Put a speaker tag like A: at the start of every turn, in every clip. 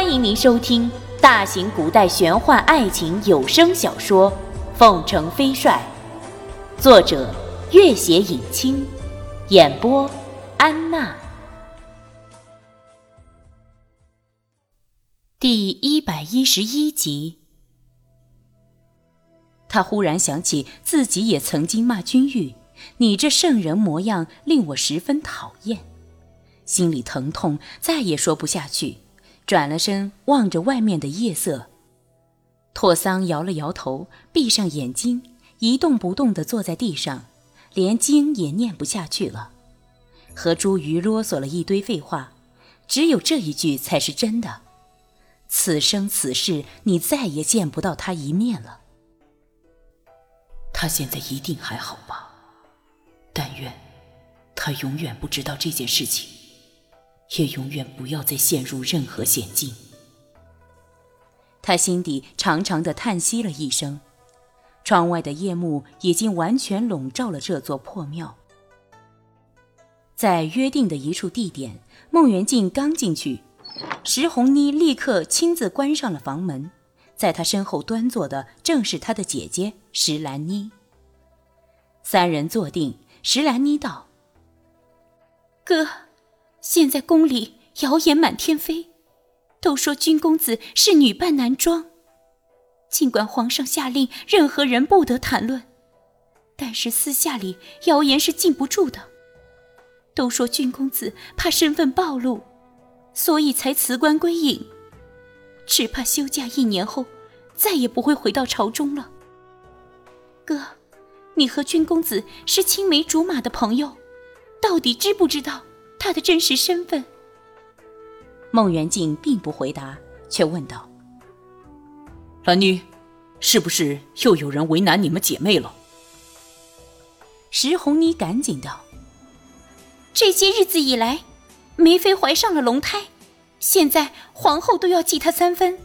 A: 欢迎您收听大型古代玄幻爱情有声小说《凤城飞帅》，作者：月写影清，演播：安娜。第一百一十一集，他忽然想起自己也曾经骂君玉：“你这圣人模样令我十分讨厌。”心里疼痛，再也说不下去。转了身，望着外面的夜色。拓桑摇了摇头，闭上眼睛，一动不动地坐在地上，连经也念不下去了。和茱萸啰嗦了一堆废话，只有这一句才是真的：此生此世，你再也见不到他一面了。
B: 他现在一定还好吧？但愿他永远不知道这件事情。也永远不要再陷入任何险境。
A: 他心底长长的叹息了一声。窗外的夜幕已经完全笼罩了这座破庙。在约定的一处地点，孟元敬刚进去，石红妮立刻亲自关上了房门。在他身后端坐的正是他的姐姐石兰妮。三人坐定，石兰妮道：“
C: 哥。”现在宫里谣言满天飞，都说君公子是女扮男装。尽管皇上下令任何人不得谈论，但是私下里谣言是禁不住的。都说君公子怕身份暴露，所以才辞官归隐，只怕休假一年后再也不会回到朝中了。哥，你和君公子是青梅竹马的朋友，到底知不知道？他的真实身份。
A: 孟元敬并不回答，却问道：“
B: 兰妮，是不是又有人为难你们姐妹了？”
A: 石红妮赶紧道：“
C: 这些日子以来，梅妃怀上了龙胎，现在皇后都要记她三分。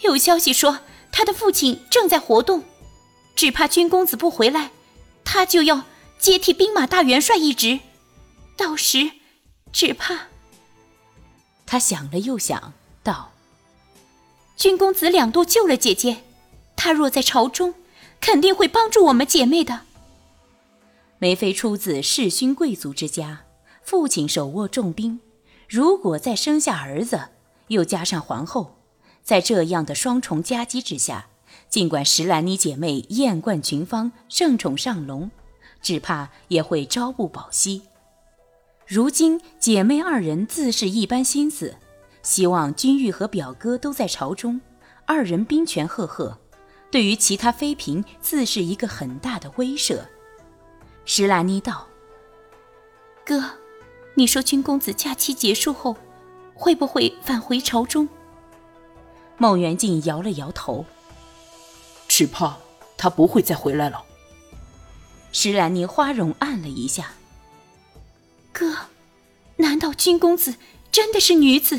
C: 有消息说她的父亲正在活动，只怕君公子不回来，她就要接替兵马大元帅一职，到时……”只怕。
A: 他想了又想，道：“
C: 君公子两度救了姐姐，他若在朝中，肯定会帮助我们姐妹的。”
A: 梅妃出自世勋贵族之家，父亲手握重兵，如果再生下儿子，又加上皇后，在这样的双重夹击之下，尽管石兰妮姐妹艳冠群芳，盛宠上龙，只怕也会朝不保夕。如今姐妹二人自是一般心思，希望君玉和表哥都在朝中，二人兵权赫赫，对于其他妃嫔自是一个很大的威慑。石兰妮道：“
C: 哥，你说君公子假期结束后，会不会返回朝中？”
A: 孟元敬摇了摇头：“
B: 只怕他不会再回来了。”
A: 石兰妮花容暗了一下。
C: 哥，难道君公子真的是女子？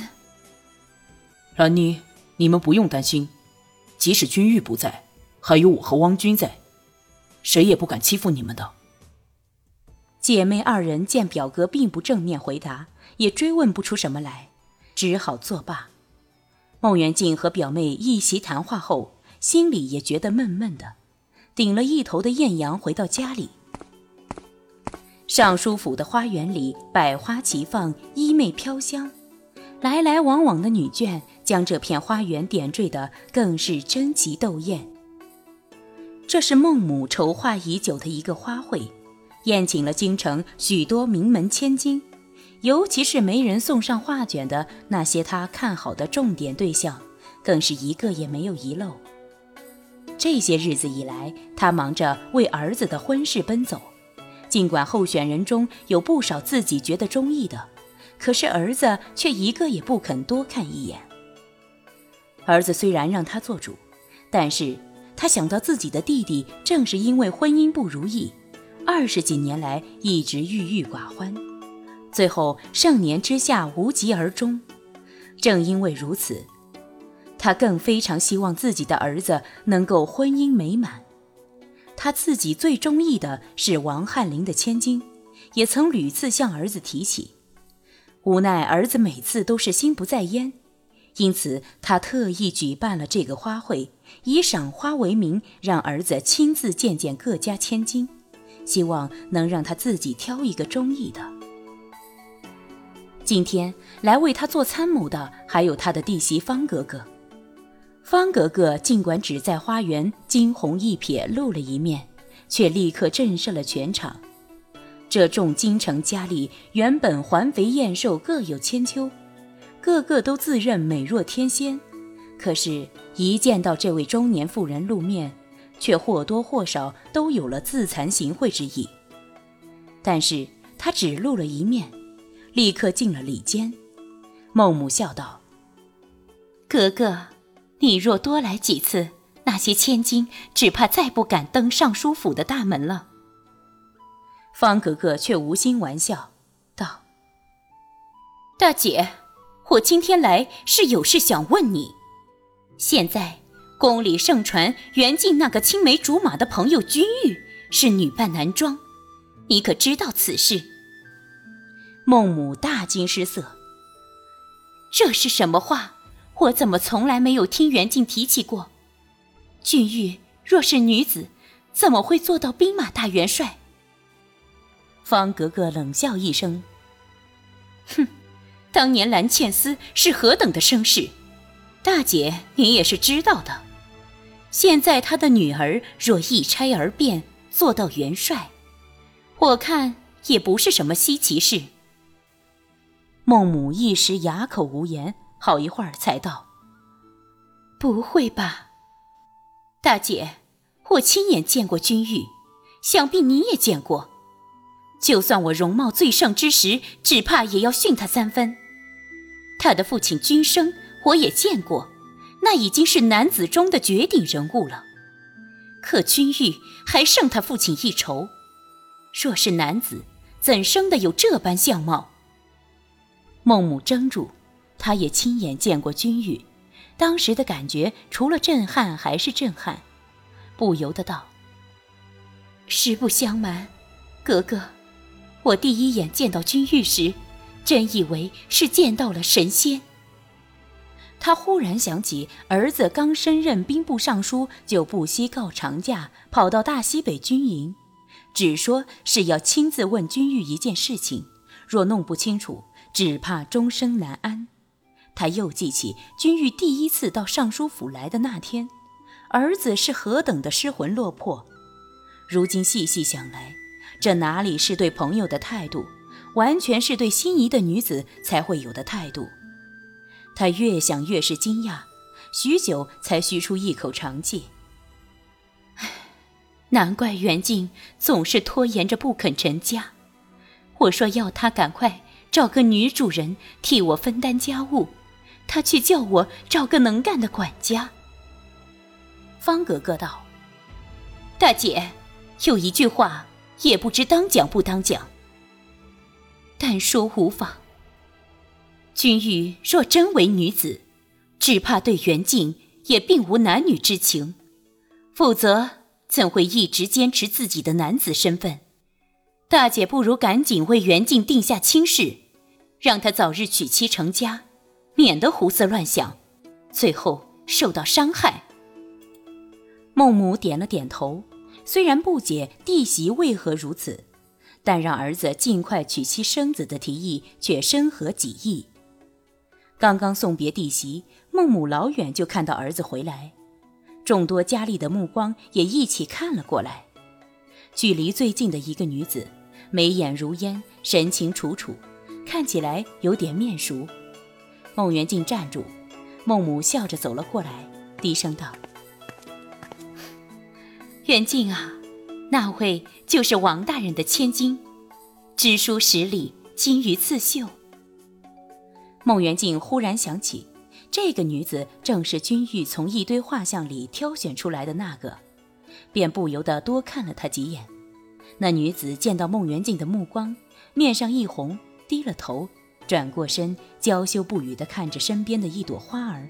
B: 兰妮，你们不用担心，即使君玉不在，还有我和汪君在，谁也不敢欺负你们的。
A: 姐妹二人见表哥并不正面回答，也追问不出什么来，只好作罢。孟元敬和表妹一席谈话后，心里也觉得闷闷的，顶了一头的艳阳回到家里。尚书府的花园里，百花齐放，衣袂飘香，来来往往的女眷将这片花园点缀的更是争奇斗艳。这是孟母筹划已久的一个花卉，宴请了京城许多名门千金，尤其是没人送上画卷的那些他看好的重点对象，更是一个也没有遗漏。这些日子以来，他忙着为儿子的婚事奔走。尽管候选人中有不少自己觉得中意的，可是儿子却一个也不肯多看一眼。儿子虽然让他做主，但是他想到自己的弟弟正是因为婚姻不如意，二十几年来一直郁郁寡欢，最后盛年之下无疾而终。正因为如此，他更非常希望自己的儿子能够婚姻美满。他自己最中意的是王翰林的千金，也曾屡次向儿子提起，无奈儿子每次都是心不在焉，因此他特意举办了这个花会，以赏花为名，让儿子亲自见见各家千金，希望能让他自己挑一个中意的。今天来为他做参谋的还有他的弟媳方格格。方格格尽管只在花园惊鸿一瞥露了一面，却立刻震慑了全场。这众京城佳丽原本环肥燕瘦，各有千秋，个个都自认美若天仙。可是，一见到这位中年妇人露面，却或多或少都有了自惭形秽之意。但是她只露了一面，立刻进了里间。孟母笑道：“
C: 格格。”你若多来几次，那些千金只怕再不敢登尚书府的大门了。
A: 方格格却无心玩笑，道：“
C: 大姐，我今天来是有事想问你。现在宫里盛传袁静那个青梅竹马的朋友君玉是女扮男装，你可知道此事？”
A: 孟母大惊失色：“
C: 这是什么话？”我怎么从来没有听袁静提起过？俊玉若是女子，怎么会做到兵马大元帅？
A: 方格格冷笑一声：“
C: 哼，当年蓝茜丝是何等的声势，大姐你也是知道的。现在她的女儿若一拆而变，做到元帅，我看也不是什么稀奇事。”
A: 孟母一时哑口无言。好一会儿才道：“
C: 不会吧，大姐，我亲眼见过君玉，想必你也见过。就算我容貌最盛之时，只怕也要逊他三分。他的父亲君生，我也见过，那已经是男子中的绝顶人物了。可君玉还胜他父亲一筹。若是男子，怎生的有这般相貌？”
A: 孟母怔住。他也亲眼见过君玉，当时的感觉除了震撼还是震撼，不由得道：“
C: 实不相瞒，格格，我第一眼见到君玉时，真以为是见到了神仙。”
A: 他忽然想起儿子刚升任兵部尚书，就不惜告长假跑到大西北军营，只说是要亲自问君玉一件事情，若弄不清楚，只怕终生难安。他又记起君玉第一次到尚书府来的那天，儿子是何等的失魂落魄。如今细细想来，这哪里是对朋友的态度，完全是对心仪的女子才会有的态度。他越想越是惊讶，许久才吁出一口长气。
C: 唉，难怪袁静总是拖延着不肯成家。我说要他赶快找个女主人替我分担家务。他却叫我找个能干的管家。
A: 方格格道：“
C: 大姐，有一句话也不知当讲不当讲。但说无妨。君玉若真为女子，只怕对袁静也并无男女之情，否则怎会一直坚持自己的男子身份？大姐不如赶紧为袁静定下亲事，让他早日娶妻成家。”免得胡思乱想，最后受到伤害。
A: 孟母点了点头，虽然不解弟媳为何如此，但让儿子尽快娶妻生子的提议却深合己意。刚刚送别弟媳，孟母老远就看到儿子回来，众多佳丽的目光也一起看了过来。距离最近的一个女子，眉眼如烟，神情楚楚，看起来有点面熟。孟元敬站住，孟母笑着走了过来，低声道：“
C: 元敬啊，那位就是王大人的千金，知书识礼，金鱼刺绣。”
A: 孟元敬忽然想起，这个女子正是君玉从一堆画像里挑选出来的那个，便不由得多看了她几眼。那女子见到孟元敬的目光，面上一红，低了头。转过身娇羞不语的看着身边的一朵花儿。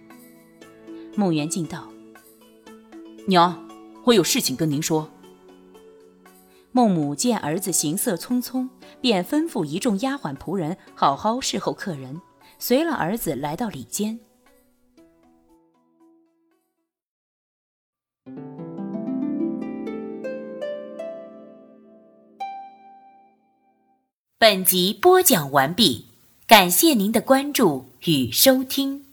A: 孟元敬道
D: 娘我有事情跟您说。
A: 孟母见儿子行色匆匆便吩咐一众丫鬟仆人好好侍候客人随了儿子来到里间。
C: 本集播讲完毕。感谢您的关注与收听。